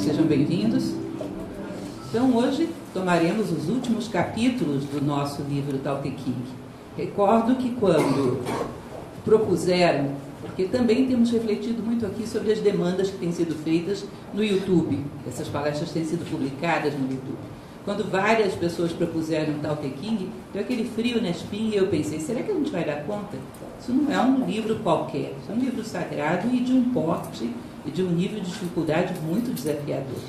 sejam bem-vindos. Então, hoje tomaremos os últimos capítulos do nosso livro Tao Te King. Recordo que quando propuseram, porque também temos refletido muito aqui sobre as demandas que têm sido feitas no YouTube, essas palestras têm sido publicadas no YouTube. Quando várias pessoas propuseram Tao Te King, deu aquele frio na espinha e eu pensei, será que a gente vai dar conta? Isso não é um livro qualquer, isso é um livro sagrado e de um porte e de um nível de dificuldade muito desafiador.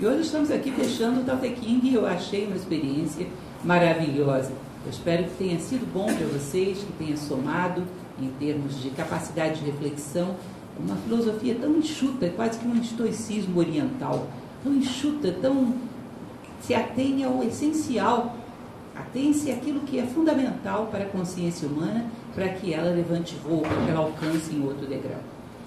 E hoje estamos aqui fechando o Tao Te King e eu achei uma experiência maravilhosa. Eu espero que tenha sido bom para vocês, que tenha somado em termos de capacidade de reflexão, uma filosofia tão enxuta, quase que um estoicismo oriental, tão enxuta, tão se atém ao essencial, atém-se àquilo que é fundamental para a consciência humana, para que ela levante voo, para que ela alcance em outro degrau.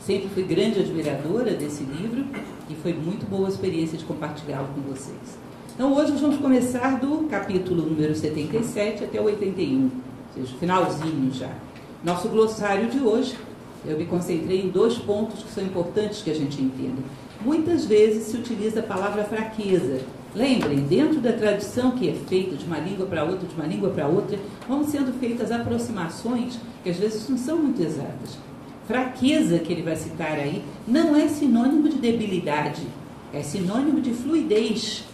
Sempre fui grande admiradora desse livro e foi muito boa a experiência de compartilhá-lo com vocês. Então hoje nós vamos começar do capítulo número 77 até o 81, ou seja, finalzinho já. Nosso glossário de hoje, eu me concentrei em dois pontos que são importantes que a gente entenda. Muitas vezes se utiliza a palavra fraqueza. Lembrem, dentro da tradição que é feita de uma língua para outra, de uma língua para outra, vão sendo feitas aproximações que às vezes não são muito exatas fraqueza que ele vai citar aí não é sinônimo de debilidade, é sinônimo de fluidez,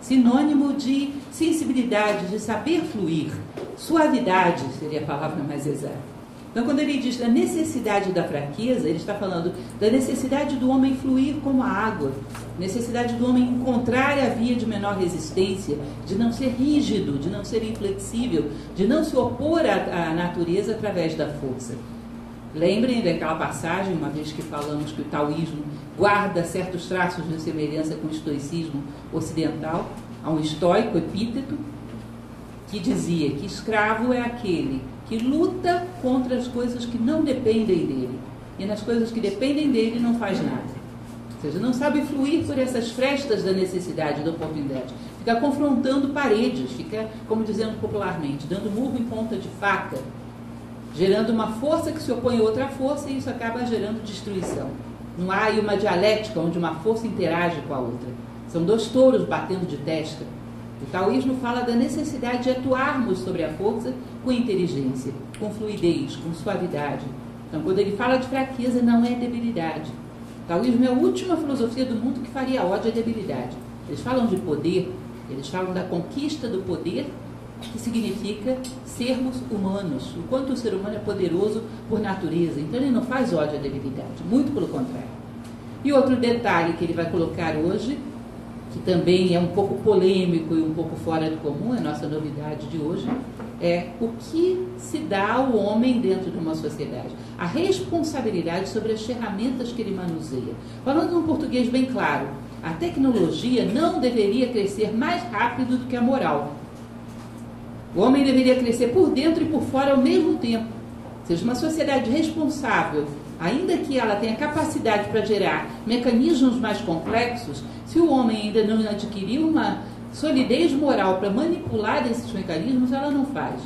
sinônimo de sensibilidade, de saber fluir. Suavidade seria a palavra mais exata. Então, quando ele diz da necessidade da fraqueza, ele está falando da necessidade do homem fluir como a água, necessidade do homem encontrar a via de menor resistência, de não ser rígido, de não ser inflexível, de não se opor à, à natureza através da força. Lembrem daquela passagem, uma vez que falamos que o taoísmo guarda certos traços de semelhança com o estoicismo ocidental, há um estoico epíteto que dizia que escravo é aquele que luta contra as coisas que não dependem dele. E nas coisas que dependem dele não faz nada. Ou seja, não sabe fluir por essas frestas da necessidade, da oportunidade. Fica confrontando paredes, fica, como dizendo popularmente, dando murro em ponta de faca, gerando uma força que se opõe a outra força e isso acaba gerando destruição. Não há aí uma dialética onde uma força interage com a outra. São dois touros batendo de testa. O taoísmo fala da necessidade de atuarmos sobre a força com inteligência, com fluidez, com suavidade. Então, quando ele fala de fraqueza, não é debilidade. O taoísmo é a última filosofia do mundo que faria ódio à debilidade. Eles falam de poder, eles falam da conquista do poder que significa sermos humanos, o quanto o ser humano é poderoso por natureza. Então ele não faz ódio à debilidade, muito pelo contrário. E outro detalhe que ele vai colocar hoje, que também é um pouco polêmico e um pouco fora do comum, é a nossa novidade de hoje, é o que se dá ao homem dentro de uma sociedade. A responsabilidade sobre as ferramentas que ele manuseia. Falando num português bem claro, a tecnologia não deveria crescer mais rápido do que a moral. O homem deveria crescer por dentro e por fora ao mesmo tempo. Seja uma sociedade responsável, ainda que ela tenha capacidade para gerar mecanismos mais complexos, se o homem ainda não adquiriu uma solidez moral para manipular esses mecanismos, ela não faz.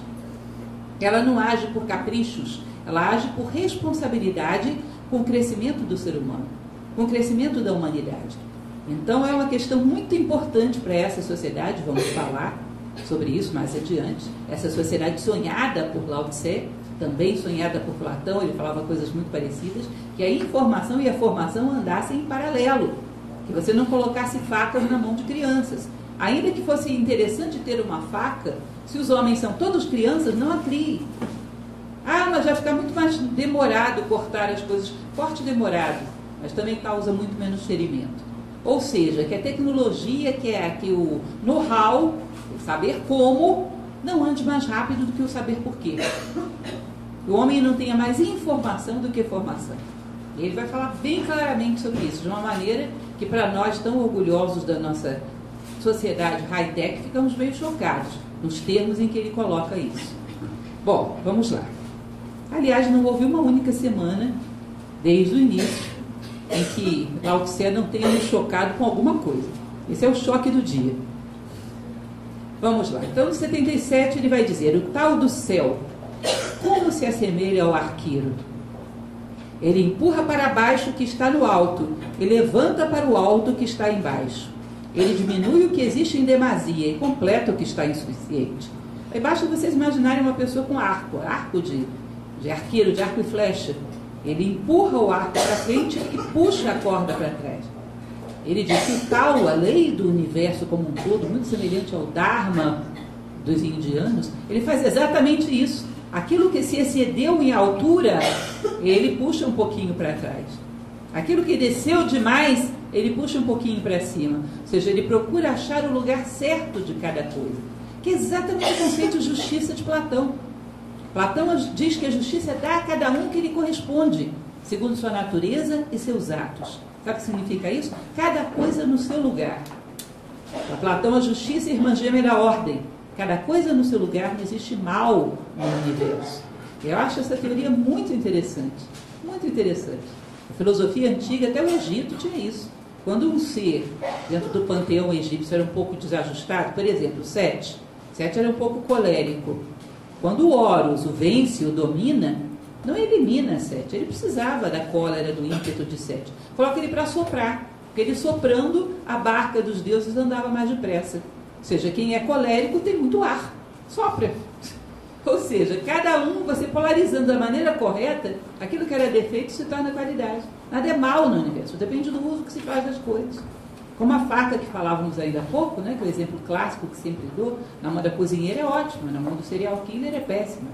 Ela não age por caprichos, ela age por responsabilidade com o crescimento do ser humano, com o crescimento da humanidade. Então é uma questão muito importante para essa sociedade, vamos falar, sobre isso mais adiante. Essa sociedade sonhada por Lao Tse, também sonhada por Platão, ele falava coisas muito parecidas, que a informação e a formação andassem em paralelo, que você não colocasse facas na mão de crianças. Ainda que fosse interessante ter uma faca, se os homens são todos crianças, não a crie. Ah, mas vai ficar muito mais demorado cortar as coisas. Corte demorado, mas também causa muito menos ferimento. Ou seja, que a tecnologia, que é que o know-how saber como não ande mais rápido do que o saber porquê. O homem não tenha mais informação do que formação. Ele vai falar bem claramente sobre isso, de uma maneira que para nós tão orgulhosos da nossa sociedade high-tech, ficamos meio chocados nos termos em que ele coloca isso. Bom, vamos lá. Aliás, não houve uma única semana, desde o início, em que Lao Tse não tenha nos chocado com alguma coisa. Esse é o choque do dia. Vamos lá. Então, no 77, ele vai dizer: O tal do céu, como se assemelha ao arqueiro? Ele empurra para baixo o que está no alto e levanta para o alto o que está embaixo. Ele diminui o que existe em demasia e completa o que está insuficiente. Aí basta vocês imaginarem uma pessoa com arco, arco de, de arqueiro, de arco e flecha. Ele empurra o arco para frente e puxa a corda para trás. Ele diz que o tal, a lei do universo como um todo, muito semelhante ao Dharma dos indianos, ele faz exatamente isso. Aquilo que se excedeu em altura, ele puxa um pouquinho para trás. Aquilo que desceu demais, ele puxa um pouquinho para cima. Ou seja, ele procura achar o lugar certo de cada coisa. Que é exatamente o conceito de justiça de Platão. Platão diz que a justiça dá a cada um que lhe corresponde, segundo sua natureza e seus atos. Sabe o que significa isso? Cada coisa no seu lugar. Para Platão, a justiça é irmã gêmea da ordem. Cada coisa no seu lugar, não existe mal no universo. Eu acho essa teoria muito interessante. Muito interessante. A filosofia antiga, até o Egito, tinha isso. Quando um ser dentro do panteão egípcio era um pouco desajustado, por exemplo, Sete. Sete era um pouco colérico. Quando o Horus o vence, o domina, não elimina Sete. Ele precisava da cólera, do ímpeto de Sete. Coloca ele para soprar. Porque ele soprando, a barca dos deuses andava mais depressa. Ou seja, quem é colérico tem muito ar. Sopra. Ou seja, cada um, você polarizando da maneira correta, aquilo que era defeito se torna qualidade. Nada é mal no universo, depende do uso que se faz das coisas. Como a faca que falávamos ainda há pouco, né, que é o exemplo clássico que sempre dou, na mão da cozinheira é ótima, na mão do serial killer é péssima.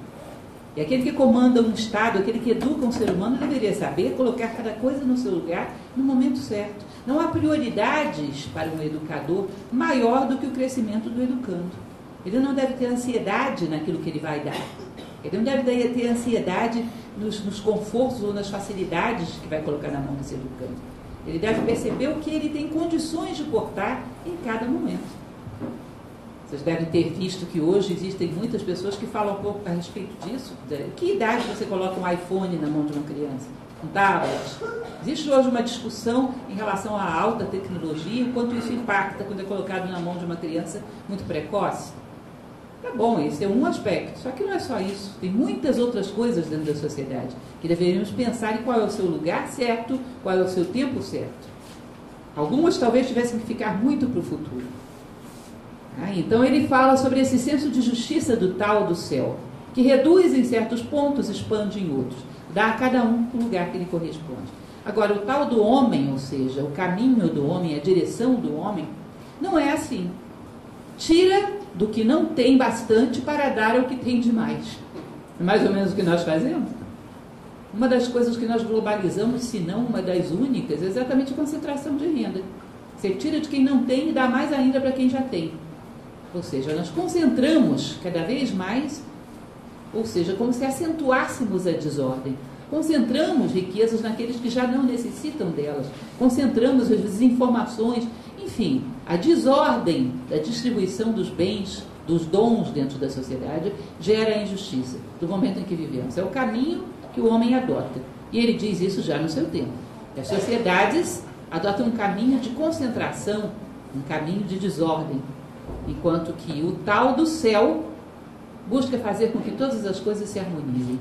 E aquele que comanda um Estado, aquele que educa um ser humano, deveria saber colocar cada coisa no seu lugar no momento certo. Não há prioridades para um educador maior do que o crescimento do educando. Ele não deve ter ansiedade naquilo que ele vai dar. Ele não deve ter ansiedade nos, nos confortos ou nas facilidades que vai colocar na mão desse educando. Ele deve perceber o que ele tem condições de cortar em cada momento. Vocês devem ter visto que hoje existem muitas pessoas que falam um pouco a respeito disso. Que idade você coloca um iPhone na mão de uma criança? Um tablet? Existe hoje uma discussão em relação à alta tecnologia, o quanto isso impacta quando é colocado na mão de uma criança muito precoce. Tá bom, esse é um aspecto. Só que não é só isso. Tem muitas outras coisas dentro da sociedade que deveríamos pensar em qual é o seu lugar certo, qual é o seu tempo certo. Algumas talvez tivessem que ficar muito para o futuro. Então ele fala sobre esse senso de justiça do tal do céu, que reduz em certos pontos, expande em outros, dá a cada um o lugar que lhe corresponde. Agora, o tal do homem, ou seja, o caminho do homem, a direção do homem, não é assim. Tira do que não tem bastante para dar ao que tem demais. É mais ou menos o que nós fazemos. Uma das coisas que nós globalizamos, se não uma das únicas, é exatamente a concentração de renda. Você tira de quem não tem e dá mais ainda para quem já tem. Ou seja, nós concentramos cada vez mais, ou seja, como se acentuássemos a desordem. Concentramos riquezas naqueles que já não necessitam delas. Concentramos, vezes, informações. Enfim, a desordem da distribuição dos bens, dos dons dentro da sociedade, gera a injustiça do momento em que vivemos. É o caminho que o homem adota. E ele diz isso já no seu tempo. As sociedades adotam um caminho de concentração, um caminho de desordem, enquanto que o tal do céu busca fazer com que todas as coisas se harmonizem.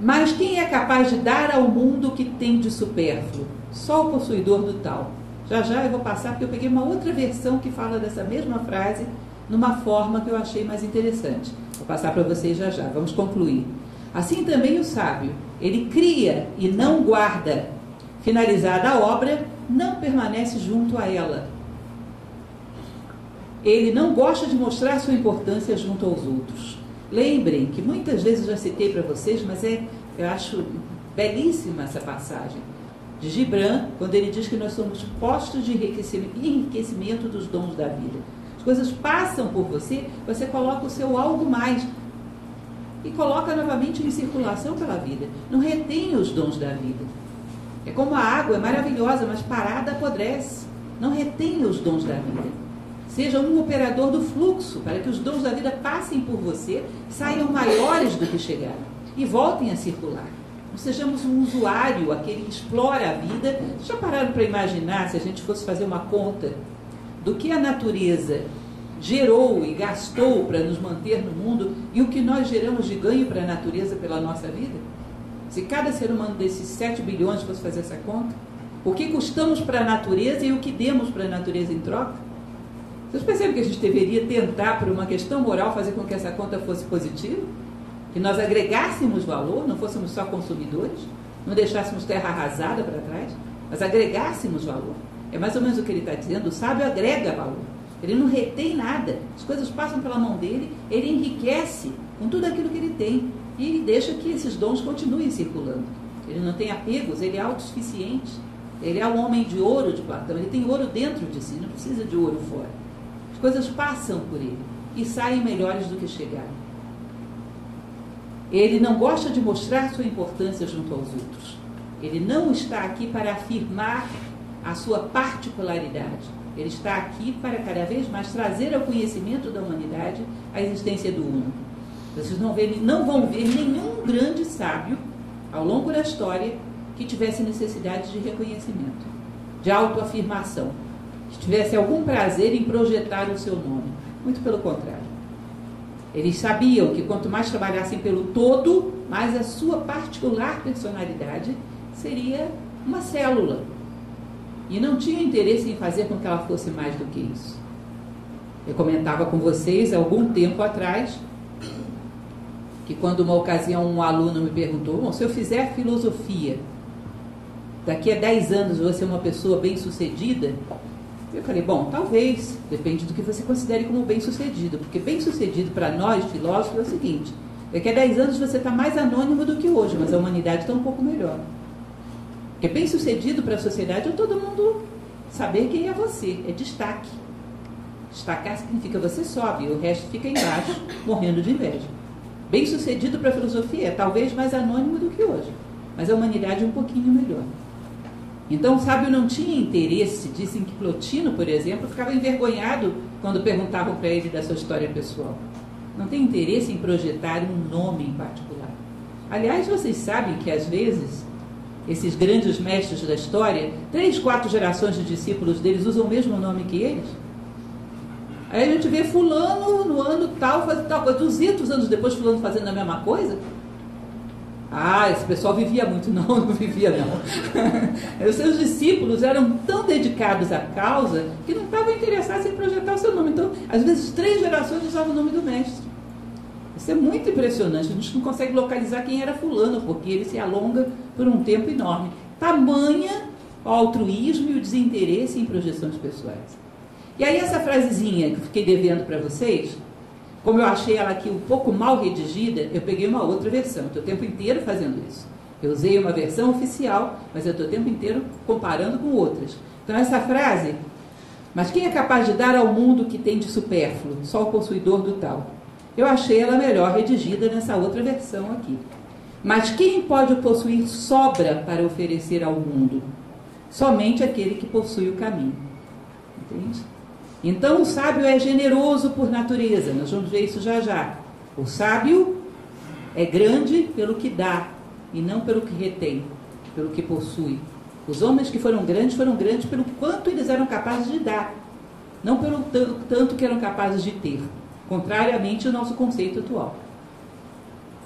Mas quem é capaz de dar ao mundo o que tem de supérfluo? Só o possuidor do tal. Já já eu vou passar, porque eu peguei uma outra versão que fala dessa mesma frase numa forma que eu achei mais interessante. Vou passar para vocês já já. Vamos concluir. Assim também o sábio, ele cria e não guarda. Finalizada a obra, não permanece junto a ela, ele não gosta de mostrar sua importância junto aos outros. Lembrem que muitas vezes eu já citei para vocês, mas é, eu acho belíssima essa passagem de Gibran, quando ele diz que nós somos postos de enriquecimento, enriquecimento dos dons da vida. As coisas passam por você, você coloca o seu algo mais e coloca novamente em circulação pela vida. Não retém os dons da vida. É como a água, é maravilhosa, mas parada apodrece. Não retém os dons da vida. Seja um operador do fluxo, para que os dons da vida passem por você, saiam maiores do que chegaram e voltem a circular. Não sejamos um usuário, aquele que explora a vida. Já pararam para imaginar se a gente fosse fazer uma conta do que a natureza gerou e gastou para nos manter no mundo e o que nós geramos de ganho para a natureza pela nossa vida? Se cada ser humano desses 7 bilhões fosse fazer essa conta, o que custamos para a natureza e o que demos para a natureza em troca? Vocês percebem que a gente deveria tentar, por uma questão moral, fazer com que essa conta fosse positiva? Que nós agregássemos valor, não fôssemos só consumidores, não deixássemos terra arrasada para trás, mas agregássemos valor. É mais ou menos o que ele está dizendo: o sábio agrega valor. Ele não retém nada. As coisas passam pela mão dele, ele enriquece com tudo aquilo que ele tem. E ele deixa que esses dons continuem circulando. Ele não tem apegos, ele é autossuficiente. Ele é o homem de ouro de Platão, ele tem ouro dentro de si, não precisa de ouro fora. As coisas passam por ele e saem melhores do que chegaram. Ele não gosta de mostrar sua importância junto aos outros. Ele não está aqui para afirmar a sua particularidade. Ele está aqui para cada vez mais trazer ao conhecimento da humanidade a existência do Uno. Vocês não, não vão ver nenhum grande sábio ao longo da história que tivesse necessidade de reconhecimento, de autoafirmação, que tivesse algum prazer em projetar o seu nome. Muito pelo contrário. Eles sabiam que quanto mais trabalhassem pelo todo, mais a sua particular personalidade seria uma célula, e não tinha interesse em fazer com que ela fosse mais do que isso. Eu comentava com vocês algum tempo atrás que quando uma ocasião um aluno me perguntou, se eu fizer filosofia, daqui a 10 anos você é uma pessoa bem sucedida? Eu falei, bom, talvez, depende do que você considere como bem sucedido, porque bem sucedido para nós filósofos é o seguinte, daqui a 10 anos você está mais anônimo do que hoje, mas a humanidade está um pouco melhor. Porque bem sucedido para a sociedade é todo mundo saber quem é você, é destaque. Destacar significa você sobe o resto fica embaixo, morrendo de inveja. Bem sucedido para a filosofia é talvez mais anônimo do que hoje, mas a humanidade é um pouquinho melhor. Então sábio não tinha interesse, dizem que Plotino, por exemplo, ficava envergonhado quando perguntavam para ele da sua história pessoal. Não tem interesse em projetar um nome em particular. Aliás, vocês sabem que às vezes esses grandes mestres da história, três, quatro gerações de discípulos deles usam o mesmo nome que eles. Aí a gente vê fulano no ano tal, fazendo tal coisa, 200 anos depois fulano fazendo a mesma coisa. Ah, esse pessoal vivia muito. Não, não vivia não. Os seus discípulos eram tão dedicados à causa que não estavam interessados em projetar o seu nome. Então, às vezes, três gerações usavam o nome do mestre. Isso é muito impressionante. A gente não consegue localizar quem era fulano, porque ele se alonga por um tempo enorme. Tamanha o altruísmo e o desinteresse em projeções pessoais. E aí essa frasezinha que eu fiquei devendo para vocês, como eu achei ela aqui um pouco mal redigida, eu peguei uma outra versão. Estou o tempo inteiro fazendo isso. Eu usei uma versão oficial, mas eu estou o tempo inteiro comparando com outras. Então essa frase, mas quem é capaz de dar ao mundo o que tem de supérfluo? Só o possuidor do tal. Eu achei ela melhor redigida nessa outra versão aqui. Mas quem pode possuir sobra para oferecer ao mundo? Somente aquele que possui o caminho. Entende? Então o sábio é generoso por natureza, nós vamos ver isso já já. O sábio é grande pelo que dá e não pelo que retém, pelo que possui. Os homens que foram grandes foram grandes pelo quanto eles eram capazes de dar, não pelo tanto que eram capazes de ter contrariamente ao nosso conceito atual.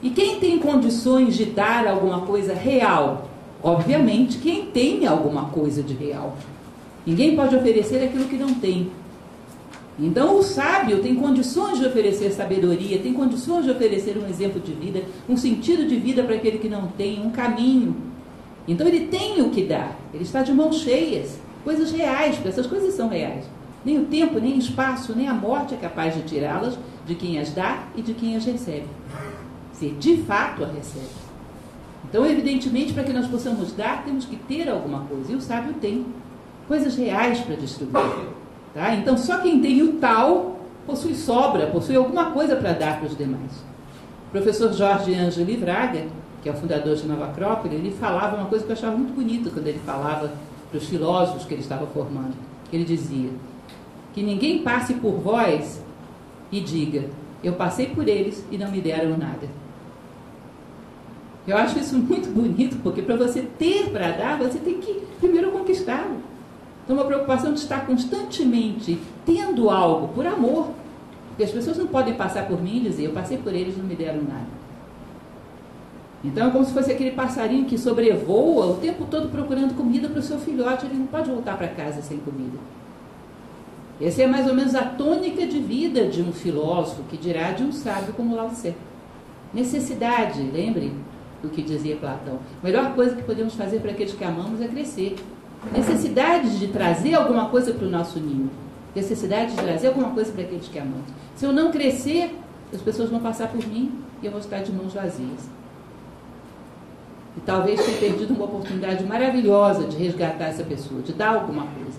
E quem tem condições de dar alguma coisa real? Obviamente, quem tem alguma coisa de real. Ninguém pode oferecer aquilo que não tem. Então, o sábio tem condições de oferecer sabedoria, tem condições de oferecer um exemplo de vida, um sentido de vida para aquele que não tem, um caminho. Então, ele tem o que dar, ele está de mãos cheias, coisas reais, porque essas coisas são reais. Nem o tempo, nem o espaço, nem a morte é capaz de tirá-las de quem as dá e de quem as recebe. Se de fato a recebe. Então, evidentemente, para que nós possamos dar, temos que ter alguma coisa. E o sábio tem coisas reais para distribuir. Tá? Então, só quem tem o tal possui sobra, possui alguma coisa para dar para os demais. O professor Jorge Angeli Braga, que é o fundador de Nova Acrópole, ele falava uma coisa que eu achava muito bonita quando ele falava para os filósofos que ele estava formando. Ele dizia: que ninguém passe por vós e diga: Eu passei por eles e não me deram nada. Eu acho isso muito bonito, porque para você ter para dar, você tem que primeiro conquistá-lo. Então, uma preocupação de estar constantemente tendo algo por amor. Porque as pessoas não podem passar por mim e dizer: Eu passei por eles não me deram nada. Então é como se fosse aquele passarinho que sobrevoa o tempo todo procurando comida para o seu filhote, ele não pode voltar para casa sem comida. Essa é mais ou menos a tônica de vida de um filósofo, que dirá de um sábio como Lao Tse. Necessidade, lembre do que dizia Platão. A melhor coisa que podemos fazer para aqueles que amamos é crescer. Necessidade de trazer alguma coisa para o nosso ninho. Necessidade de trazer alguma coisa para aqueles que amamos. Se eu não crescer, as pessoas vão passar por mim e eu vou estar de mãos vazias. E talvez tenha perdido uma oportunidade maravilhosa de resgatar essa pessoa, de dar alguma coisa.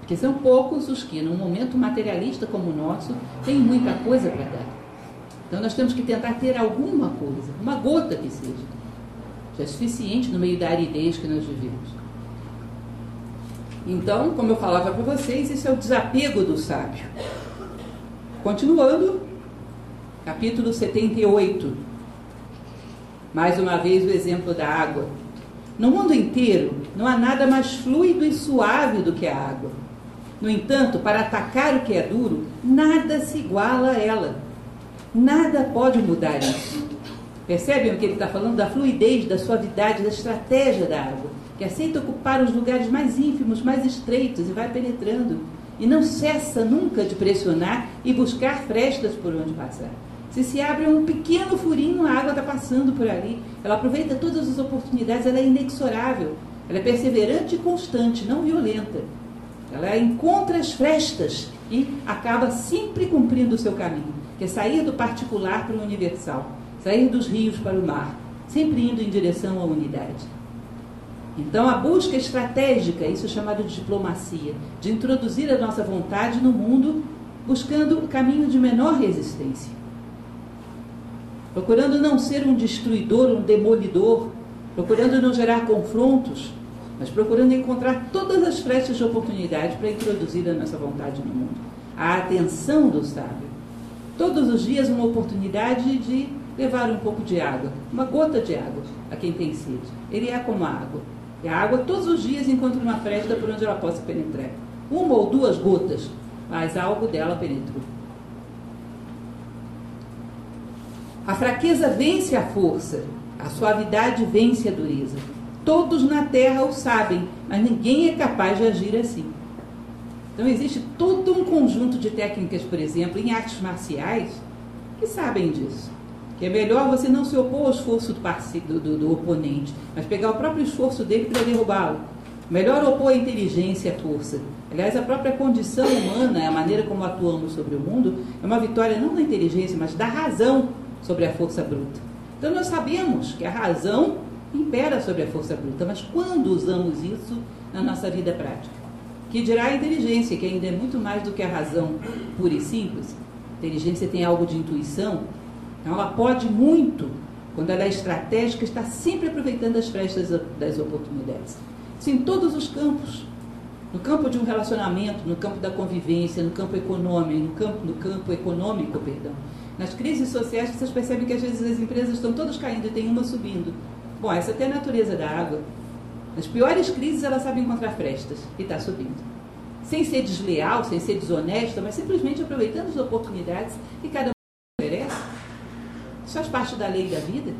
Porque são poucos os que, num momento materialista como o nosso, têm muita coisa para dar. Então nós temos que tentar ter alguma coisa, uma gota que seja. Já é suficiente no meio da aridez que nós vivemos. Então, como eu falava para vocês, isso é o desapego do sábio. Continuando, capítulo 78. Mais uma vez o exemplo da água. No mundo inteiro, não há nada mais fluido e suave do que a água. No entanto, para atacar o que é duro, nada se iguala a ela. Nada pode mudar isso. Percebem o que ele está falando? Da fluidez, da suavidade, da estratégia da água, que aceita ocupar os lugares mais ínfimos, mais estreitos e vai penetrando. E não cessa nunca de pressionar e buscar frestas por onde passar. Se se abre um pequeno furinho, a água está passando por ali. Ela aproveita todas as oportunidades, ela é inexorável. Ela é perseverante e constante, não violenta. Ela encontra as frestas e acaba sempre cumprindo o seu caminho, que é sair do particular para o universal, sair dos rios para o mar, sempre indo em direção à unidade. Então, a busca estratégica, isso é chamado de diplomacia, de introduzir a nossa vontade no mundo, buscando o caminho de menor resistência. Procurando não ser um destruidor, um demolidor, procurando não gerar confrontos, mas procurando encontrar todas as frestas de oportunidade para introduzir a nossa vontade no mundo. A atenção do sábio. Todos os dias uma oportunidade de levar um pouco de água, uma gota de água a quem tem sede. Ele é como a água. E a água todos os dias encontra uma fresta por onde ela possa penetrar. Uma ou duas gotas, mas algo dela penetrou. A fraqueza vence a força, a suavidade vence a dureza. Todos na terra o sabem, mas ninguém é capaz de agir assim. Então existe todo um conjunto de técnicas, por exemplo, em artes marciais, que sabem disso. Que é melhor você não se opor ao esforço do, do, do, oponente, mas pegar o próprio esforço dele para derrubá-lo. Melhor opor a inteligência a força. Aliás, a própria condição humana, a maneira como atuamos sobre o mundo, é uma vitória não da inteligência, mas da razão sobre a força bruta. Então nós sabemos que a razão impera sobre a força bruta, mas quando usamos isso na nossa vida prática? Que dirá a inteligência, que ainda é muito mais do que a razão pura e simples. A inteligência tem algo de intuição, então ela pode muito, quando ela é estratégica, está sempre aproveitando as frestas das oportunidades. Isso em todos os campos. No campo de um relacionamento, no campo da convivência, no campo econômico, no campo, no campo econômico, perdão. Nas crises sociais, vocês percebem que às vezes as empresas estão todas caindo e tem uma subindo. Bom, essa até é a natureza da água. Nas piores crises, ela sabe encontrar frestas e está subindo. Sem ser desleal, sem ser desonesta, mas simplesmente aproveitando as oportunidades que cada. Isso faz parte da lei da vida.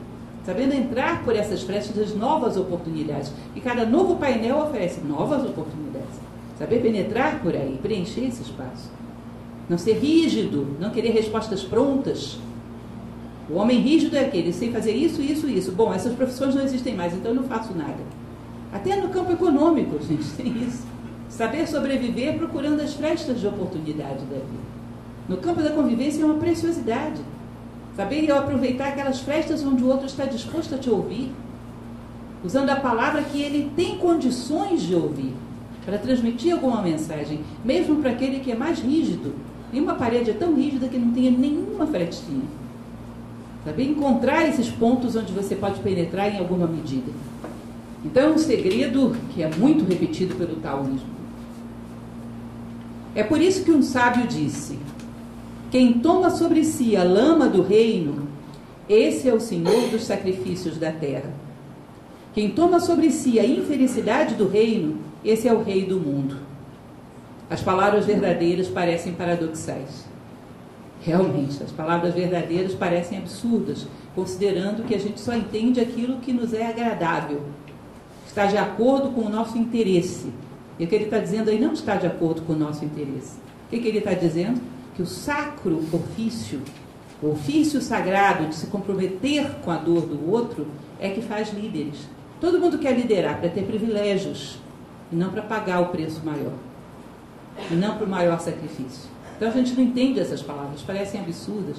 Sabendo entrar por essas frestas das novas oportunidades. E cada novo painel oferece novas oportunidades. Saber penetrar por aí, preencher esse espaço. Não ser rígido, não querer respostas prontas, o homem rígido é aquele, sem fazer isso, isso, isso. Bom, essas profissões não existem mais, então eu não faço nada. Até no campo econômico, gente, tem isso. Saber sobreviver procurando as frestas de oportunidade da vida. No campo da convivência é uma preciosidade. Saber aproveitar aquelas frestas onde o outro está disposto a te ouvir, usando a palavra que ele tem condições de ouvir, para transmitir alguma mensagem, mesmo para aquele que é mais rígido. Nenhuma parede é tão rígida que não tenha nenhuma frestinha. Saber encontrar esses pontos onde você pode penetrar em alguma medida. Então é um segredo que é muito repetido pelo taoísmo. É por isso que um sábio disse: Quem toma sobre si a lama do reino, esse é o senhor dos sacrifícios da terra. Quem toma sobre si a infelicidade do reino, esse é o rei do mundo. As palavras verdadeiras parecem paradoxais. Realmente, as palavras verdadeiras parecem absurdas considerando que a gente só entende aquilo que nos é agradável, está de acordo com o nosso interesse. E o que ele está dizendo aí não está de acordo com o nosso interesse. O que, que ele está dizendo? Que o sacro ofício, o ofício sagrado de se comprometer com a dor do outro, é que faz líderes. Todo mundo quer liderar para ter privilégios e não para pagar o preço maior, e não para o maior sacrifício. Então a gente não entende essas palavras, parecem absurdas.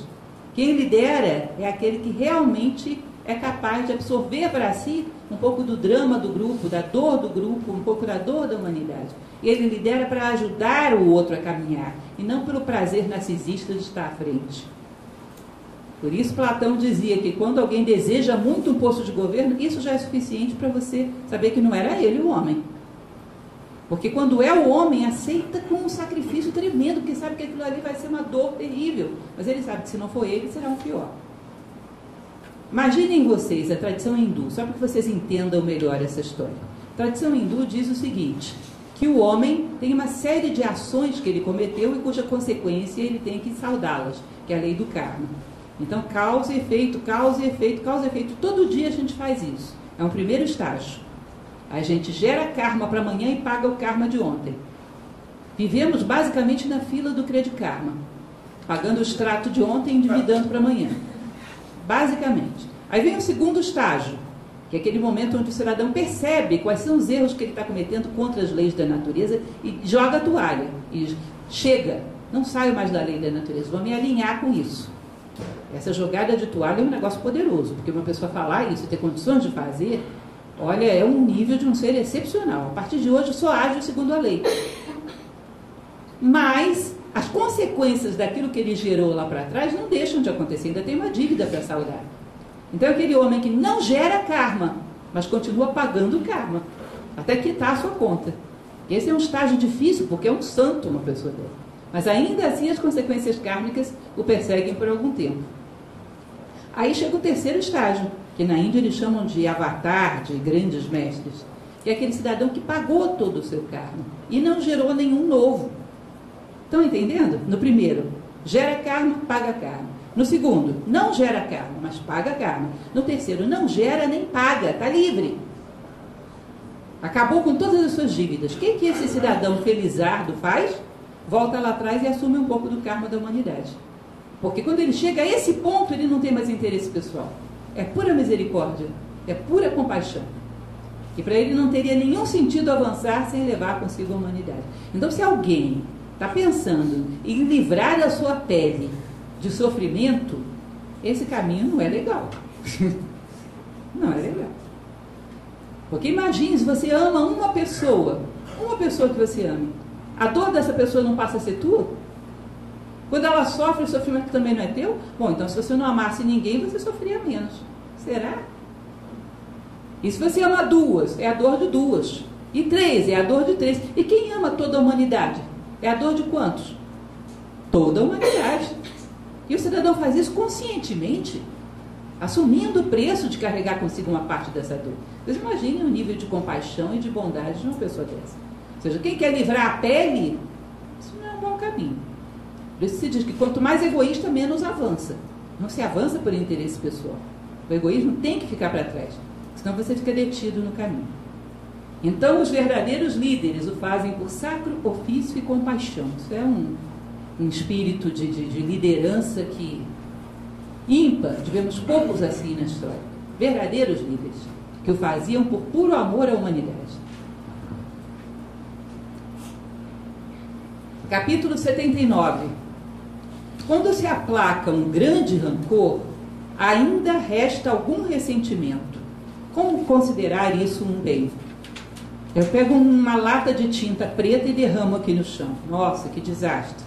Quem lidera é aquele que realmente é capaz de absorver para si um pouco do drama do grupo, da dor do grupo, um pouco da dor da humanidade. Ele lidera para ajudar o outro a caminhar, e não pelo prazer narcisista de estar à frente. Por isso, Platão dizia que quando alguém deseja muito um posto de governo, isso já é suficiente para você saber que não era ele o homem. Porque quando é o homem, aceita com um sacrifício tremendo, porque sabe que aquilo ali vai ser uma dor terrível. Mas ele sabe que se não for ele, será o pior. Imaginem vocês a tradição hindu, só para que vocês entendam melhor essa história. A tradição hindu diz o seguinte: que o homem tem uma série de ações que ele cometeu e cuja consequência ele tem que saudá-las, que é a lei do karma. Então, causa e efeito, causa e efeito, causa e efeito. Todo dia a gente faz isso. É um primeiro estágio. A gente gera karma para amanhã e paga o karma de ontem. Vivemos basicamente na fila do Credit Karma, pagando o extrato de ontem e endividando para amanhã. Basicamente. Aí vem o segundo estágio, que é aquele momento onde o cidadão percebe quais são os erros que ele está cometendo contra as leis da natureza e joga a toalha. E chega, não saio mais da lei da natureza, vou me alinhar com isso. Essa jogada de toalha é um negócio poderoso, porque uma pessoa falar isso e ter condições de fazer, olha, é um nível de um ser excepcional. A partir de hoje só age segundo a lei. Mas as consequências daquilo que ele gerou lá para trás não deixam de acontecer, ainda tem uma dívida para saldar. Então, aquele homem que não gera karma, mas continua pagando karma, até quitar a sua conta. Esse é um estágio difícil, porque é um santo uma pessoa dela. Mas ainda assim, as consequências kármicas o perseguem por algum tempo. Aí chega o terceiro estágio, que na Índia eles chamam de avatar, de grandes mestres, que é aquele cidadão que pagou todo o seu karma e não gerou nenhum novo. Estão entendendo? No primeiro, gera karma, paga karma. No segundo, não gera karma, mas paga karma. No terceiro, não gera nem paga, está livre. Acabou com todas as suas dívidas. O que, que esse cidadão felizardo faz? Volta lá atrás e assume um pouco do karma da humanidade. Porque quando ele chega a esse ponto, ele não tem mais interesse pessoal. É pura misericórdia, é pura compaixão. E para ele não teria nenhum sentido avançar sem levar consigo a humanidade. Então, se alguém está pensando em livrar a sua pele de sofrimento, esse caminho não é legal. não é legal. Porque imagine se você ama uma pessoa, uma pessoa que você ama, a dor dessa pessoa não passa a ser tua? Quando ela sofre, o sofrimento também não é teu? Bom, então se você não amasse ninguém, você sofria menos. Será? E se você ama duas, é a dor de duas. E três, é a dor de três. E quem ama toda a humanidade? É a dor de quantos? Toda a humanidade. E o cidadão faz isso conscientemente, assumindo o preço de carregar consigo uma parte dessa dor. Vocês imaginem o nível de compaixão e de bondade de uma pessoa dessa. Ou seja, quem quer livrar a pele, isso não é um bom caminho. Por isso se diz que quanto mais egoísta, menos avança. Não se avança por interesse pessoal. O egoísmo tem que ficar para trás, senão você fica detido no caminho. Então, os verdadeiros líderes o fazem por sacro ofício e compaixão. Isso é um, um espírito de, de, de liderança que ímpar, tivemos poucos assim na história. Verdadeiros líderes, que o faziam por puro amor à humanidade. Capítulo 79. Quando se aplaca um grande rancor, ainda resta algum ressentimento. Como considerar isso um bem? Eu pego uma lata de tinta preta e derramo aqui no chão. Nossa, que desastre.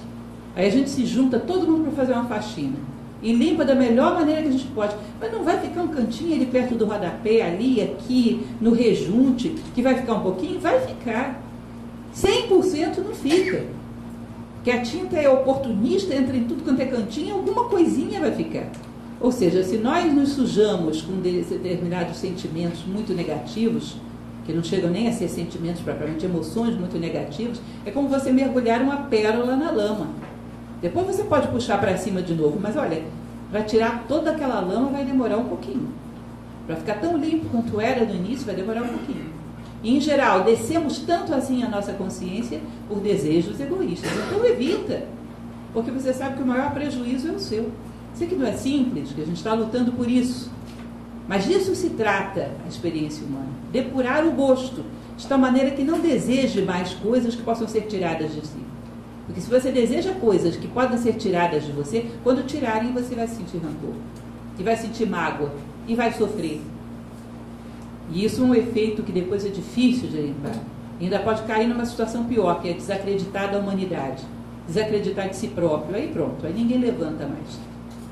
Aí a gente se junta todo mundo para fazer uma faxina. E limpa da melhor maneira que a gente pode. Mas não vai ficar um cantinho ali perto do rodapé, ali, aqui, no rejunte, que vai ficar um pouquinho? Vai ficar. 100% não fica. Porque a tinta é oportunista, entra em tudo quanto é cantinho, alguma coisinha vai ficar. Ou seja, se nós nos sujamos com determinados sentimentos muito negativos, que não chegam nem a ser sentimentos propriamente, emoções muito negativas, é como você mergulhar uma pérola na lama. Depois você pode puxar para cima de novo, mas olha, Para tirar toda aquela lama vai demorar um pouquinho. Para ficar tão limpo quanto era no início vai demorar um pouquinho. E, em geral, descemos tanto assim a nossa consciência por desejos egoístas. Então evita. Porque você sabe que o maior prejuízo é o seu. Sei que não é simples, que a gente está lutando por isso. Mas disso se trata a experiência humana. Depurar o gosto, de tal maneira que não deseje mais coisas que possam ser tiradas de si. Porque se você deseja coisas que podem ser tiradas de você, quando tirarem você vai sentir rancor. E vai sentir mágoa. E vai sofrer. E isso é um efeito que depois é difícil de limpar. Ainda pode cair numa situação pior, que é desacreditar da humanidade. Desacreditar de si próprio. Aí pronto, aí ninguém levanta mais.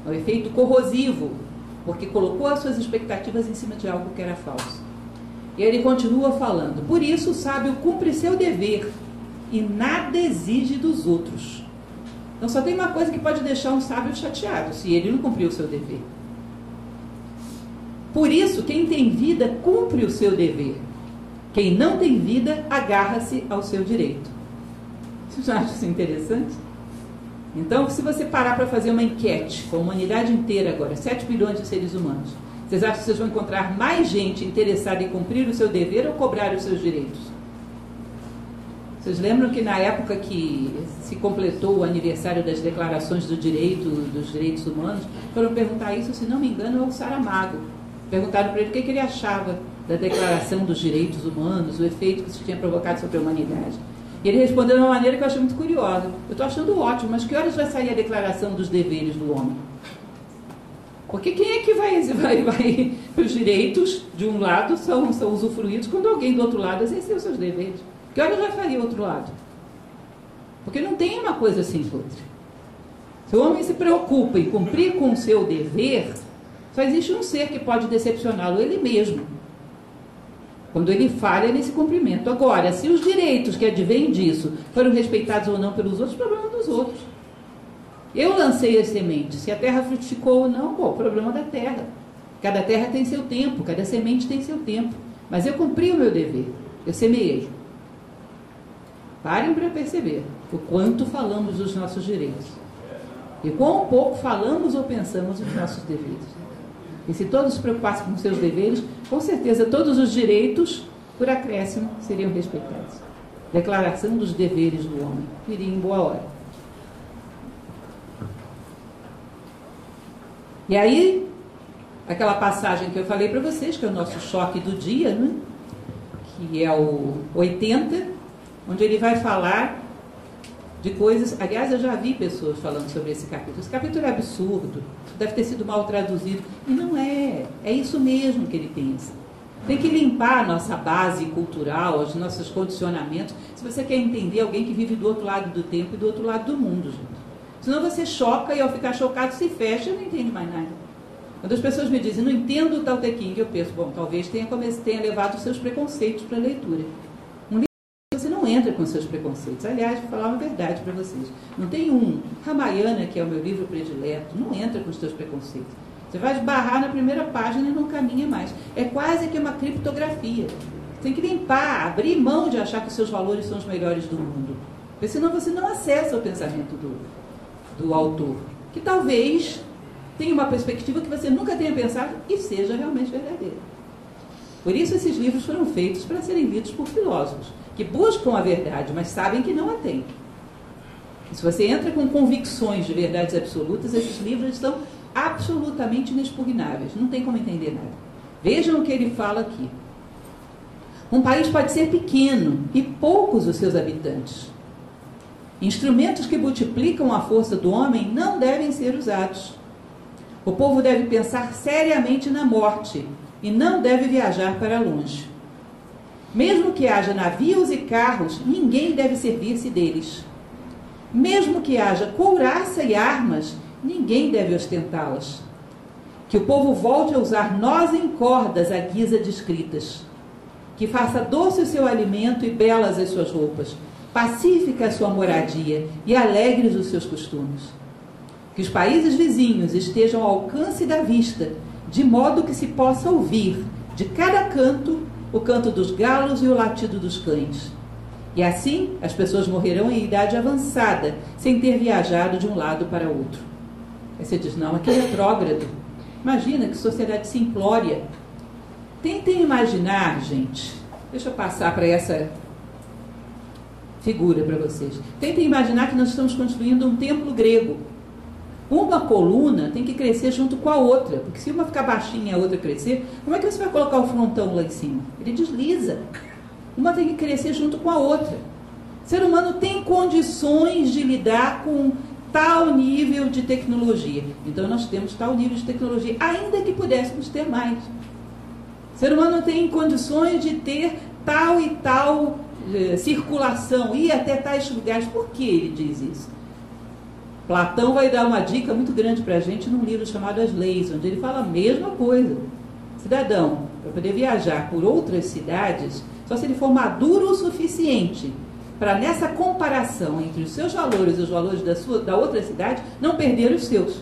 É um efeito corrosivo, porque colocou as suas expectativas em cima de algo que era falso. E ele continua falando: Por isso o sábio cumpre seu dever e nada exige dos outros. Então só tem uma coisa que pode deixar um sábio chateado, se ele não cumpriu o seu dever. Por isso, quem tem vida cumpre o seu dever. Quem não tem vida agarra-se ao seu direito. Vocês acham isso interessante? Então, se você parar para fazer uma enquete com a humanidade inteira agora, 7 bilhões de seres humanos, vocês acham que vocês vão encontrar mais gente interessada em cumprir o seu dever ou cobrar os seus direitos? Vocês lembram que na época que se completou o aniversário das declarações do direito, dos direitos humanos, foram perguntar isso, se não me engano, ao Saramago. Perguntaram para ele o que, que ele achava da declaração dos direitos humanos, o efeito que isso tinha provocado sobre a humanidade. E ele respondeu de uma maneira que eu achei muito curiosa. Eu estou achando ótimo, mas que horas vai sair a declaração dos deveres do homem? Porque quem é que vai, vai, vai os direitos de um lado são, são usufruídos quando alguém do outro lado exerceu seus deveres? Que horas vai fazer o outro lado? Porque não tem uma coisa sem outra. Se o homem se preocupa em cumprir com o seu dever, só existe um ser que pode decepcioná-lo, ele mesmo. Quando ele falha nesse cumprimento. Agora, se os direitos que advêm disso foram respeitados ou não pelos outros, problema dos outros. Eu lancei as sementes. Se a terra frutificou ou não, pô, problema da terra. Cada terra tem seu tempo, cada semente tem seu tempo. Mas eu cumpri o meu dever. Eu semeei. Parem para perceber o quanto falamos dos nossos direitos. E quão pouco falamos ou pensamos dos nossos deveres. E se todos se preocupassem com seus deveres, com certeza todos os direitos, por acréscimo, seriam respeitados. Declaração dos deveres do homem. Viria em boa hora. E aí, aquela passagem que eu falei para vocês, que é o nosso choque do dia, né? que é o 80, onde ele vai falar de coisas. Aliás, eu já vi pessoas falando sobre esse capítulo. Esse capítulo é absurdo, deve ter sido mal traduzido. E não é. É isso mesmo que ele pensa. Tem que limpar a nossa base cultural, os nossos condicionamentos, se você quer entender alguém que vive do outro lado do tempo e do outro lado do mundo, gente. Senão você choca e ao ficar chocado se fecha e não entende mais nada. Quando as pessoas me dizem, não entendo o Tao Te King, eu penso, bom, talvez tenha, tenha levado seus preconceitos para a leitura. Um livro você não entra com seus preconceitos. Aliás, vou falar uma verdade para vocês. Não tem um. Ramayana, que é o meu livro predileto, não entra com os seus preconceitos. Você vai esbarrar na primeira página e não caminha mais. É quase que uma criptografia. Você tem que limpar, abrir mão de achar que os seus valores são os melhores do mundo. Porque senão você não acessa o pensamento do, do autor, que talvez tenha uma perspectiva que você nunca tenha pensado e seja realmente verdadeira. Por isso esses livros foram feitos para serem lidos por filósofos, que buscam a verdade, mas sabem que não a têm. Se você entra com convicções de verdades absolutas, esses livros estão absolutamente inexpugnáveis, não tem como entender nada. Vejam o que ele fala aqui. Um país pode ser pequeno e poucos os seus habitantes, Instrumentos que multiplicam a força do homem não devem ser usados. O povo deve pensar seriamente na morte e não deve viajar para longe. Mesmo que haja navios e carros, ninguém deve servir-se deles. Mesmo que haja couraça e armas, ninguém deve ostentá-las. Que o povo volte a usar nós em cordas à guisa de escritas. Que faça doce o seu alimento e belas as suas roupas pacífica a sua moradia e alegres os seus costumes. Que os países vizinhos estejam ao alcance da vista, de modo que se possa ouvir, de cada canto, o canto dos galos e o latido dos cães. E assim as pessoas morrerão em idade avançada, sem ter viajado de um lado para outro. Aí você diz, não, aquilo é retrógrado. Imagina que sociedade simplória. Tentem imaginar, gente. Deixa eu passar para essa figura para vocês. Tentem imaginar que nós estamos construindo um templo grego. Uma coluna tem que crescer junto com a outra, porque se uma ficar baixinha e a outra crescer, como é que você vai colocar o frontão lá em cima? Ele desliza. Uma tem que crescer junto com a outra. O ser humano tem condições de lidar com tal nível de tecnologia. Então nós temos tal nível de tecnologia, ainda que pudéssemos ter mais. O ser humano tem condições de ter tal e tal eh, circulação, ir até tais lugares. Por que ele diz isso? Platão vai dar uma dica muito grande para a gente num livro chamado As Leis, onde ele fala a mesma coisa. Cidadão, para poder viajar por outras cidades, só se ele for maduro o suficiente para nessa comparação entre os seus valores e os valores da, sua, da outra cidade, não perder os seus.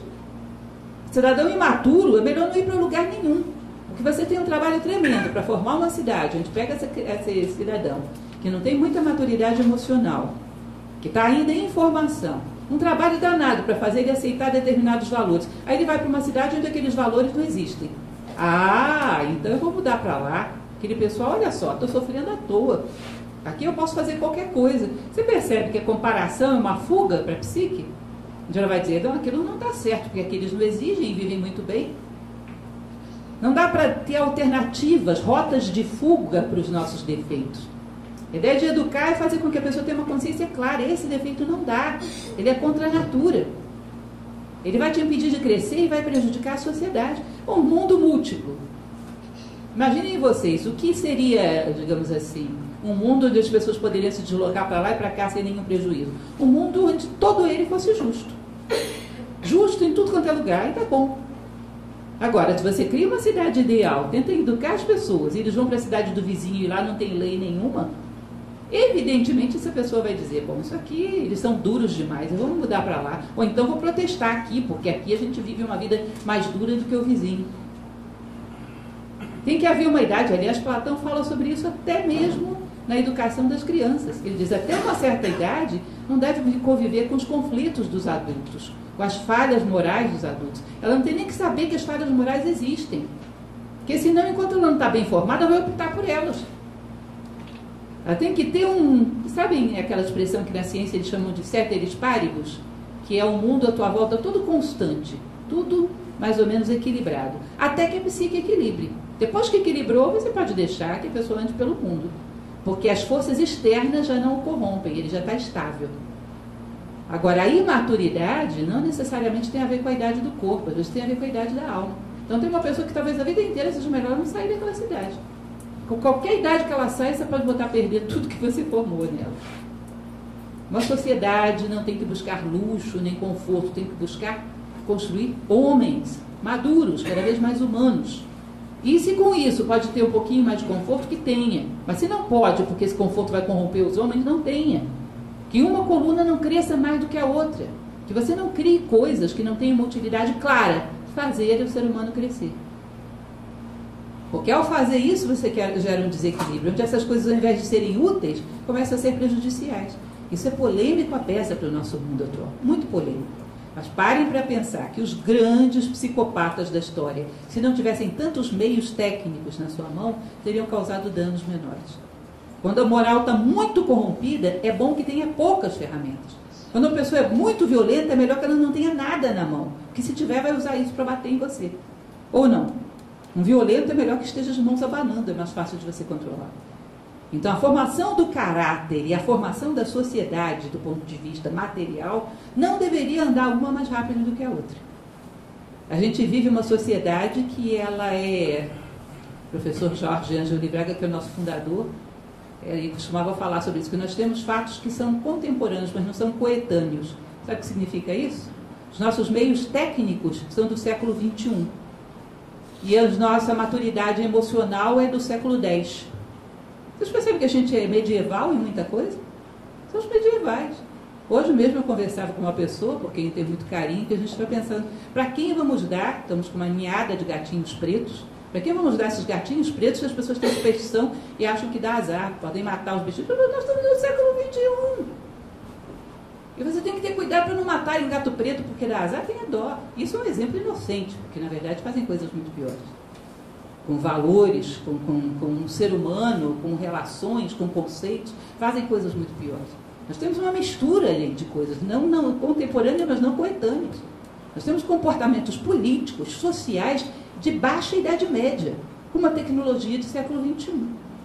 Cidadão imaturo é melhor não ir para lugar nenhum. Porque você tem um trabalho tremendo para formar uma cidade, onde pega essa, esse cidadão que não tem muita maturidade emocional, que está ainda em formação, um trabalho danado para fazer ele aceitar determinados valores. Aí ele vai para uma cidade onde aqueles valores não existem. Ah, então eu vou mudar para lá. Aquele pessoal, olha só, estou sofrendo à toa. Aqui eu posso fazer qualquer coisa. Você percebe que a comparação é uma fuga para a psique? Onde ela vai dizer, então aquilo não está certo, porque aqueles não exigem e vivem muito bem. Não dá para ter alternativas, rotas de fuga para os nossos defeitos. A ideia de educar é fazer com que a pessoa tenha uma consciência clara. Esse defeito não dá. Ele é contra a natura. Ele vai te impedir de crescer e vai prejudicar a sociedade. Um mundo múltiplo. Imaginem vocês, o que seria, digamos assim, um mundo onde as pessoas poderiam se deslocar para lá e para cá sem nenhum prejuízo. Um mundo onde todo ele fosse justo. Justo em tudo quanto é lugar, e tá bom. Agora, se você cria uma cidade ideal, tenta educar as pessoas, e eles vão para a cidade do vizinho e lá não tem lei nenhuma, evidentemente essa pessoa vai dizer, bom, isso aqui, eles são duros demais, eu vou mudar para lá. Ou então vou protestar aqui, porque aqui a gente vive uma vida mais dura do que o vizinho. Tem que haver uma idade, aliás, Platão fala sobre isso até mesmo na educação das crianças. Ele diz, até uma certa idade, não deve conviver com os conflitos dos adultos, com as falhas morais dos adultos. Ela não tem nem que saber que as falhas morais existem. Porque senão, enquanto ela não está bem formada, vai optar por elas. Ela tem que ter um. Sabem aquela expressão que na ciência eles chamam de ceteris paribus? Que é o mundo à tua volta todo constante, tudo mais ou menos equilibrado. Até que a psique equilibre. Depois que equilibrou, você pode deixar que a pessoa ande pelo mundo. Porque as forças externas já não o corrompem, ele já está estável. Agora, a imaturidade não necessariamente tem a ver com a idade do corpo, às vezes tem a ver com a idade da alma. Então, tem uma pessoa que talvez a vida inteira seja melhor não sair daquela cidade. Com qualquer idade que ela sai, você pode botar a perder tudo que você formou nela. Uma sociedade não tem que buscar luxo nem conforto, tem que buscar construir homens maduros, cada vez mais humanos. E se com isso pode ter um pouquinho mais de conforto, que tenha. Mas se não pode, porque esse conforto vai corromper os homens, não tenha. Que uma coluna não cresça mais do que a outra. Que você não crie coisas que não tenham uma utilidade clara. Fazer o ser humano crescer. Porque ao fazer isso, você gera um desequilíbrio, onde essas coisas, ao invés de serem úteis, começam a ser prejudiciais. Isso é polêmico a peça para o nosso mundo atual. Muito polêmico. Mas parem para pensar que os grandes psicopatas da história, se não tivessem tantos meios técnicos na sua mão, teriam causado danos menores. Quando a moral está muito corrompida, é bom que tenha poucas ferramentas. Quando a pessoa é muito violenta, é melhor que ela não tenha nada na mão. Porque se tiver, vai usar isso para bater em você. Ou não. Um violento é melhor que esteja de mãos abanando, é mais fácil de você controlar. Então, a formação do caráter e a formação da sociedade, do ponto de vista material, não deveria andar uma mais rápido do que a outra. A gente vive uma sociedade que ela é. O professor Jorge Ângelo Braga, que é o nosso fundador, ele costumava falar sobre isso, que nós temos fatos que são contemporâneos, mas não são coetâneos. Sabe o que significa isso? Os nossos meios técnicos são do século XXI. E a nossa maturidade emocional é do século X. Vocês percebem que a gente é medieval em muita coisa? São os medievais. Hoje mesmo eu conversava com uma pessoa, por quem tem muito carinho, que a gente está pensando, para quem vamos dar, estamos com uma ninhada de gatinhos pretos, para quem vamos dar esses gatinhos pretos que as pessoas têm superstição e acham que dá azar, podem matar os bichos? Nós estamos no século XXI. E você tem que ter cuidado para não matar um gato preto porque dá azar, tenha dó. Isso é um exemplo inocente, porque na verdade fazem coisas muito piores. Com valores, com, com, com um ser humano, com relações, com conceitos, fazem coisas muito piores. Nós temos uma mistura de coisas, não, não contemporâneas, mas não coetâneas. Nós temos comportamentos políticos, sociais de baixa idade média, com uma tecnologia de século XXI.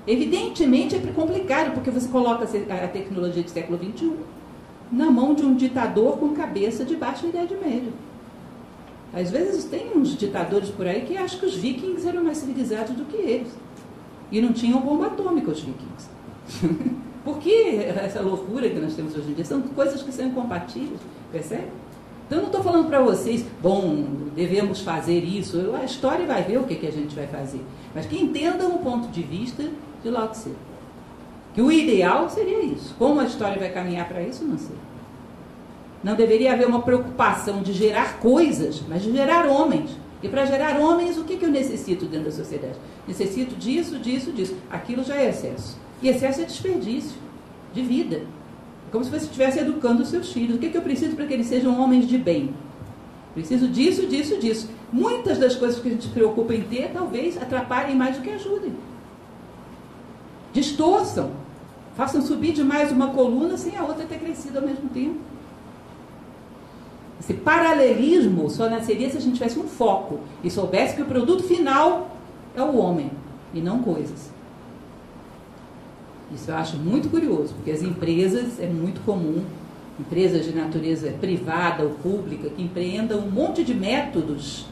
Evidentemente é complicado, porque você coloca a tecnologia do século XXI na mão de um ditador com cabeça de baixa idade média. Às vezes tem uns ditadores por aí que acham que os vikings eram mais civilizados do que eles. E não tinham bomba atômica os vikings. por que essa loucura que nós temos hoje em dia? São coisas que são incompatíveis, percebe? Então eu não estou falando para vocês, bom, devemos fazer isso. A história vai ver o que, que a gente vai fazer. Mas que entendam o ponto de vista de Lao Tse. Que o ideal seria isso. Como a história vai caminhar para isso, não sei. Não deveria haver uma preocupação de gerar coisas, mas de gerar homens. E para gerar homens, o que, que eu necessito dentro da sociedade? Necessito disso, disso, disso. Aquilo já é excesso. E excesso é desperdício de vida. É como se você estivesse educando os seus filhos. O que, que eu preciso para que eles sejam homens de bem? Preciso disso, disso, disso. Muitas das coisas que a gente se preocupa em ter, talvez atrapalhem mais do que ajudem. Distorçam. Façam subir demais uma coluna sem a outra ter crescido ao mesmo tempo. Esse paralelismo só nasceria se a gente tivesse um foco e soubesse que o produto final é o homem e não coisas. Isso eu acho muito curioso, porque as empresas é muito comum, empresas de natureza privada ou pública, que empreendam um monte de métodos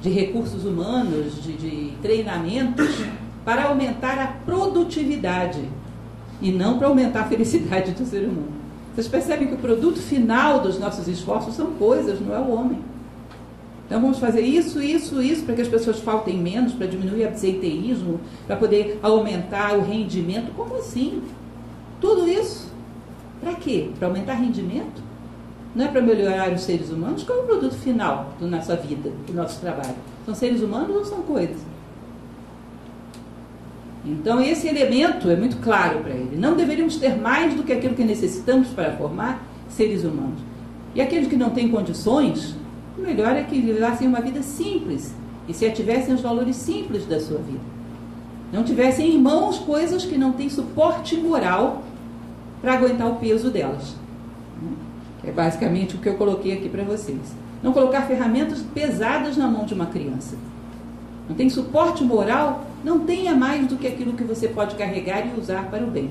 de recursos humanos, de, de treinamentos, para aumentar a produtividade e não para aumentar a felicidade do ser humano. Vocês percebem que o produto final dos nossos esforços são coisas, não é o homem. Então vamos fazer isso, isso, isso para que as pessoas faltem menos, para diminuir o absenteísmo, para poder aumentar o rendimento. Como assim? Tudo isso. Para quê? Para aumentar rendimento? Não é para melhorar os seres humanos? Qual é o produto final da nossa vida, do nosso trabalho? São seres humanos ou são coisas? Então, esse elemento é muito claro para ele. Não deveríamos ter mais do que aquilo que necessitamos para formar seres humanos. E aqueles que não têm condições, o melhor é que vivessem uma vida simples e se ativessem os valores simples da sua vida. Não tivessem em mãos coisas que não têm suporte moral para aguentar o peso delas. É basicamente o que eu coloquei aqui para vocês. Não colocar ferramentas pesadas na mão de uma criança. Não tem suporte moral não tenha mais do que aquilo que você pode carregar e usar para o bem.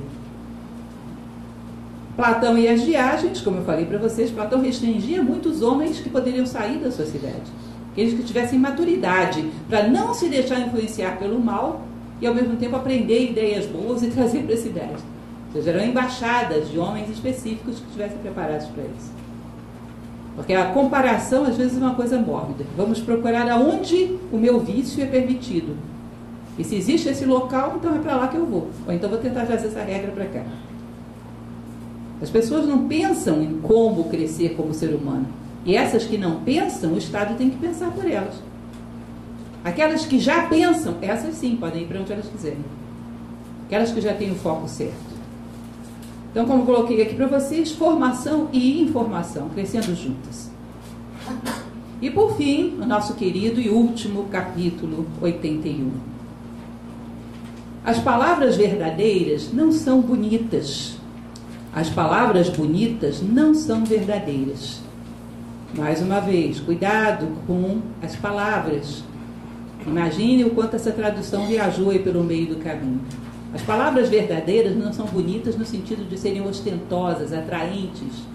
Platão e as viagens, como eu falei para vocês, Platão restringia muitos homens que poderiam sair da sociedade. Aqueles que tivessem maturidade para não se deixar influenciar pelo mal e ao mesmo tempo aprender ideias boas e trazer para a cidade. Ou seja, eram embaixadas de homens específicos que estivessem preparados para isso. Porque a comparação às vezes é uma coisa mórbida. Vamos procurar aonde o meu vício é permitido e se existe esse local, então é para lá que eu vou. Ou então vou tentar trazer essa regra para cá. As pessoas não pensam em como crescer como ser humano. E essas que não pensam, o Estado tem que pensar por elas. Aquelas que já pensam, essas sim podem ir para onde elas quiserem. Aquelas que já têm o foco certo. Então, como coloquei aqui para vocês, formação e informação, crescendo juntas. E por fim, o nosso querido e último capítulo 81. As palavras verdadeiras não são bonitas. As palavras bonitas não são verdadeiras. Mais uma vez, cuidado com as palavras. Imagine o quanto essa tradução viajou aí pelo meio do caminho. As palavras verdadeiras não são bonitas no sentido de serem ostentosas, atraentes.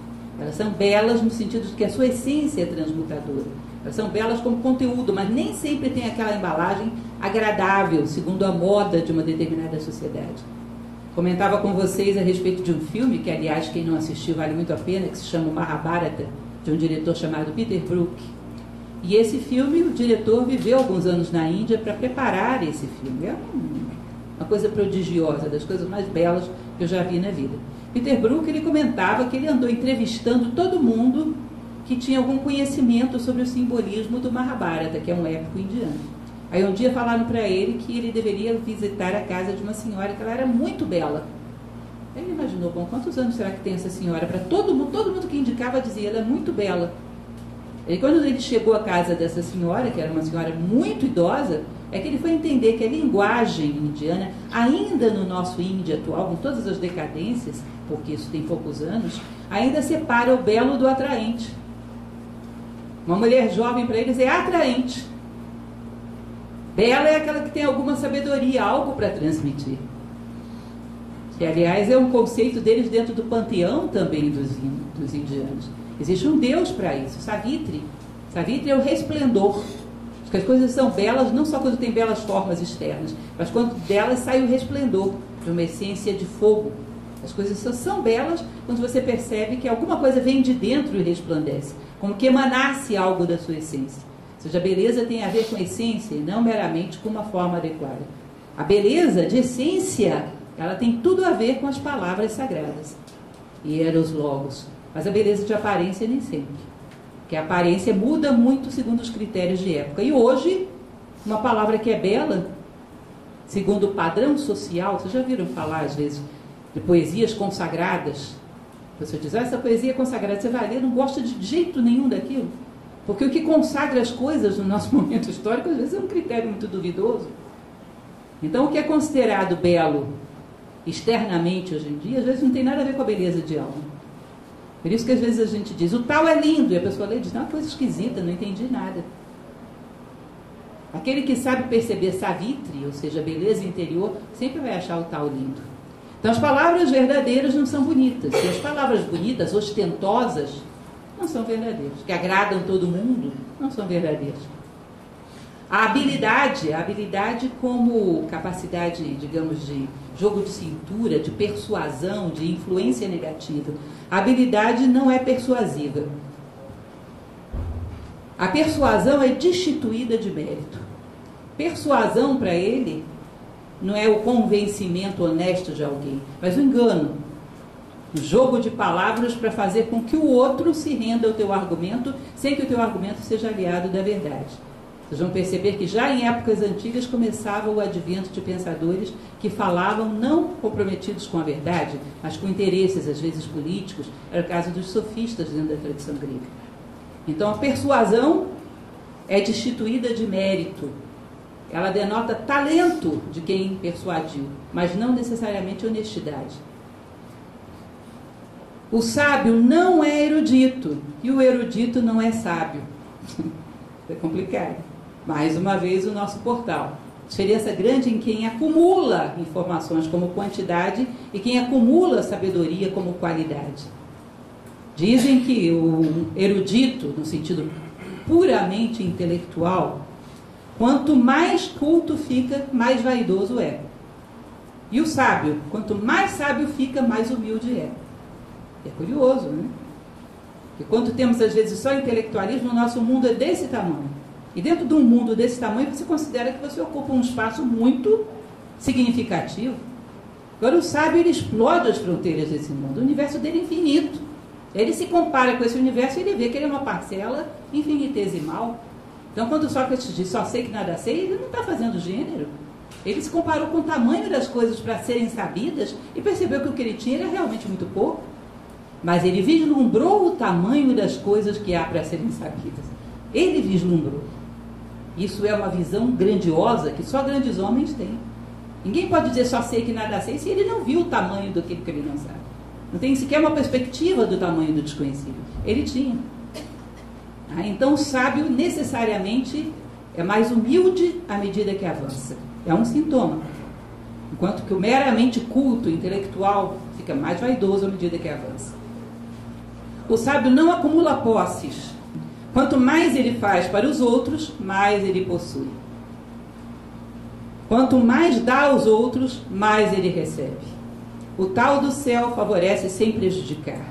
Elas são belas no sentido de que a sua essência é transmutadora. Elas são belas como conteúdo, mas nem sempre tem aquela embalagem agradável, segundo a moda de uma determinada sociedade. Comentava com vocês a respeito de um filme, que aliás quem não assistiu vale muito a pena, que se chama Mahabharata, de um diretor chamado Peter Brook. E esse filme, o diretor viveu alguns anos na Índia para preparar esse filme. É uma coisa prodigiosa, das coisas mais belas que eu já vi na vida. Peter Brook ele comentava que ele andou entrevistando todo mundo que tinha algum conhecimento sobre o simbolismo do Mahabharata, que é um épico indiano. Aí um dia falaram para ele que ele deveria visitar a casa de uma senhora que ela era muito bela. Ele imaginou, bom, quantos anos será que tem essa senhora? Para todo mundo, todo mundo que indicava dizia, ela é muito bela. E quando ele chegou à casa dessa senhora, que era uma senhora muito idosa, é que ele foi entender que a linguagem indiana, ainda no nosso Índia atual, com todas as decadências, porque isso tem poucos anos, ainda separa o belo do atraente. Uma mulher jovem para eles é atraente. Bela é aquela que tem alguma sabedoria, algo para transmitir. Que, aliás, é um conceito deles dentro do panteão também dos, dos indianos. Existe um Deus para isso, Savitri. Savitri é o resplendor. Porque as coisas são belas não só quando tem belas formas externas, mas quando delas sai o resplendor de uma essência de fogo. As coisas só são belas quando você percebe que alguma coisa vem de dentro e resplandece, como que emanasse algo da sua essência. Seja, a beleza tem a ver com a essência e não meramente com uma forma adequada. A beleza de essência, ela tem tudo a ver com as palavras sagradas. E eram os logos. Mas a beleza de aparência nem sempre. Porque a aparência muda muito segundo os critérios de época. E hoje, uma palavra que é bela, segundo o padrão social, vocês já viram falar às vezes de poesias consagradas? Você diz, ah, essa poesia é consagrada, você vai ler, não gosta de jeito nenhum daquilo. Porque o que consagra as coisas no nosso momento histórico, às vezes, é um critério muito duvidoso. Então, o que é considerado belo externamente hoje em dia, às vezes não tem nada a ver com a beleza de alma. Por isso que às vezes a gente diz, o tal é lindo, e a pessoa lê e diz, não, é uma coisa esquisita, não entendi nada. Aquele que sabe perceber savitri, ou seja, beleza interior, sempre vai achar o tal lindo. Então as palavras verdadeiras não são bonitas. E as palavras bonitas, ostentosas, não são verdadeiros. Que agradam todo mundo, não são verdadeiros. A habilidade, a habilidade como capacidade, digamos, de jogo de cintura, de persuasão, de influência negativa. A habilidade não é persuasiva. A persuasão é destituída de mérito. Persuasão para ele não é o convencimento honesto de alguém, mas o engano jogo de palavras para fazer com que o outro se renda ao teu argumento, sem que o teu argumento seja aliado da verdade. Vocês vão perceber que já em épocas antigas começava o advento de pensadores que falavam não comprometidos com a verdade, mas com interesses, às vezes políticos. Era o caso dos sofistas dentro da tradição grega. Então a persuasão é destituída de mérito. Ela denota talento de quem persuadiu, mas não necessariamente honestidade. O sábio não é erudito e o erudito não é sábio. é complicado. Mais uma vez, o nosso portal. Diferença grande em quem acumula informações como quantidade e quem acumula sabedoria como qualidade. Dizem que o erudito, no sentido puramente intelectual, quanto mais culto fica, mais vaidoso é. E o sábio, quanto mais sábio fica, mais humilde é. É curioso, né? Que quando temos às vezes só intelectualismo, o nosso mundo é desse tamanho. E dentro de um mundo desse tamanho, você considera que você ocupa um espaço muito significativo. Agora, o sábio ele explode as fronteiras desse mundo. O universo dele é infinito. Ele se compara com esse universo e ele vê que ele é uma parcela infinitesimal. Então, quando Sócrates diz só sei que nada sei, ele não está fazendo gênero. Ele se comparou com o tamanho das coisas para serem sabidas e percebeu que o que ele tinha era realmente muito pouco mas ele vislumbrou o tamanho das coisas que há para serem sabidas. Ele vislumbrou. Isso é uma visão grandiosa que só grandes homens têm. Ninguém pode dizer só sei que nada sei se ele não viu o tamanho do que ele não sabe. Não tem sequer uma perspectiva do tamanho do desconhecido. Ele tinha. Ah, então o sábio necessariamente é mais humilde à medida que avança. É um sintoma. Enquanto que o meramente culto, intelectual, fica mais vaidoso à medida que avança. O sábio não acumula posses. Quanto mais ele faz para os outros, mais ele possui. Quanto mais dá aos outros, mais ele recebe. O tal do céu favorece sem prejudicar.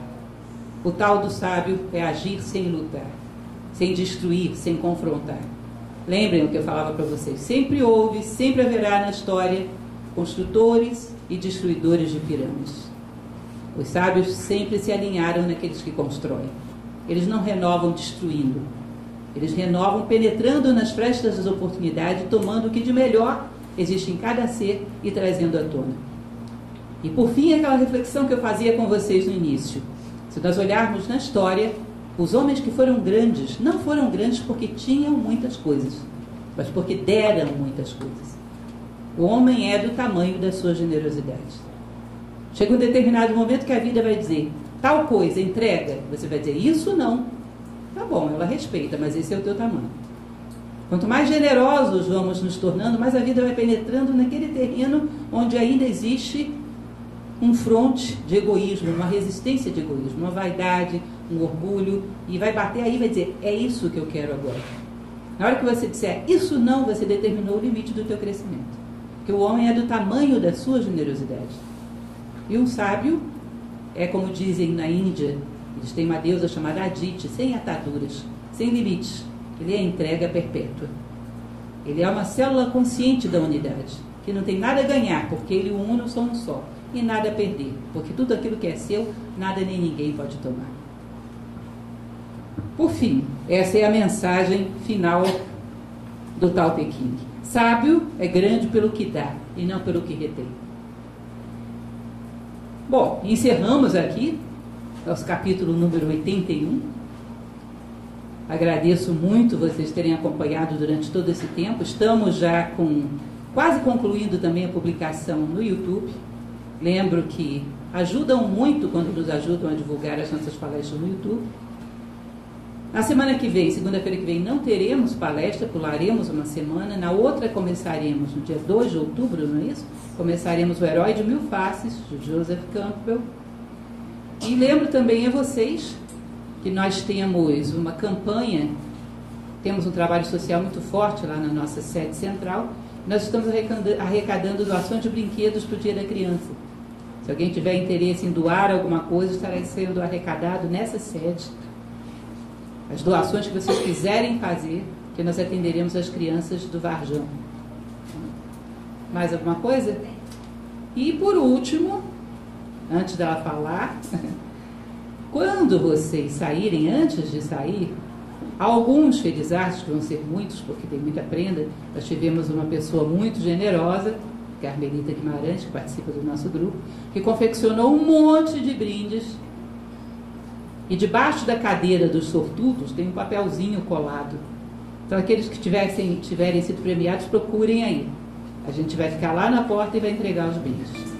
O tal do sábio é agir sem lutar, sem destruir, sem confrontar. Lembrem o que eu falava para vocês: sempre houve, sempre haverá na história construtores e destruidores de pirâmides. Os sábios sempre se alinharam naqueles que constroem. Eles não renovam destruindo. Eles renovam penetrando nas frestas das oportunidades, tomando o que de melhor existe em cada ser e trazendo à tona. E por fim, aquela reflexão que eu fazia com vocês no início. Se nós olharmos na história, os homens que foram grandes não foram grandes porque tinham muitas coisas, mas porque deram muitas coisas. O homem é do tamanho da sua generosidade. Chega um determinado momento que a vida vai dizer tal coisa, entrega. Você vai dizer isso não. Tá bom, ela respeita, mas esse é o teu tamanho. Quanto mais generosos vamos nos tornando, mais a vida vai penetrando naquele terreno onde ainda existe um fronte de egoísmo, uma resistência de egoísmo, uma vaidade, um orgulho, e vai bater aí e vai dizer, é isso que eu quero agora. Na hora que você disser isso não, você determinou o limite do teu crescimento. Porque o homem é do tamanho da sua generosidade. E um sábio é como dizem na Índia, eles têm uma deusa chamada Aditi, sem ataduras, sem limites. Ele é entrega perpétua. Ele é uma célula consciente da unidade, que não tem nada a ganhar, porque ele e o uno são um só, e nada a perder, porque tudo aquilo que é seu, nada nem ninguém pode tomar. Por fim, essa é a mensagem final do Tao Te King. Sábio é grande pelo que dá e não pelo que retém. Bom, encerramos aqui nosso capítulo número 81. Agradeço muito vocês terem acompanhado durante todo esse tempo. Estamos já com quase concluindo também a publicação no YouTube. Lembro que ajudam muito quando nos ajudam a divulgar as nossas palestras no YouTube. Na semana que vem, segunda-feira que vem, não teremos palestra, pularemos uma semana. Na outra começaremos, no dia 2 de outubro, não é isso? Começaremos o Herói de Mil Faces, de Joseph Campbell. E lembro também a vocês que nós temos uma campanha, temos um trabalho social muito forte lá na nossa sede central. Nós estamos arrecadando doações de brinquedos para o Dia da Criança. Se alguém tiver interesse em doar alguma coisa, estará sendo arrecadado nessa sede as doações que vocês quiserem fazer, que nós atenderemos as crianças do Varjão. Mais alguma coisa? E por último, antes dela falar, quando vocês saírem, antes de sair, alguns felizardos, que vão ser muitos, porque tem muita prenda, nós tivemos uma pessoa muito generosa, Carmelita Guimarães, que participa do nosso grupo, que confeccionou um monte de brindes e debaixo da cadeira dos sortudos tem um papelzinho colado. Então, aqueles que tivessem, tiverem sido premiados, procurem aí. A gente vai ficar lá na porta e vai entregar os bens.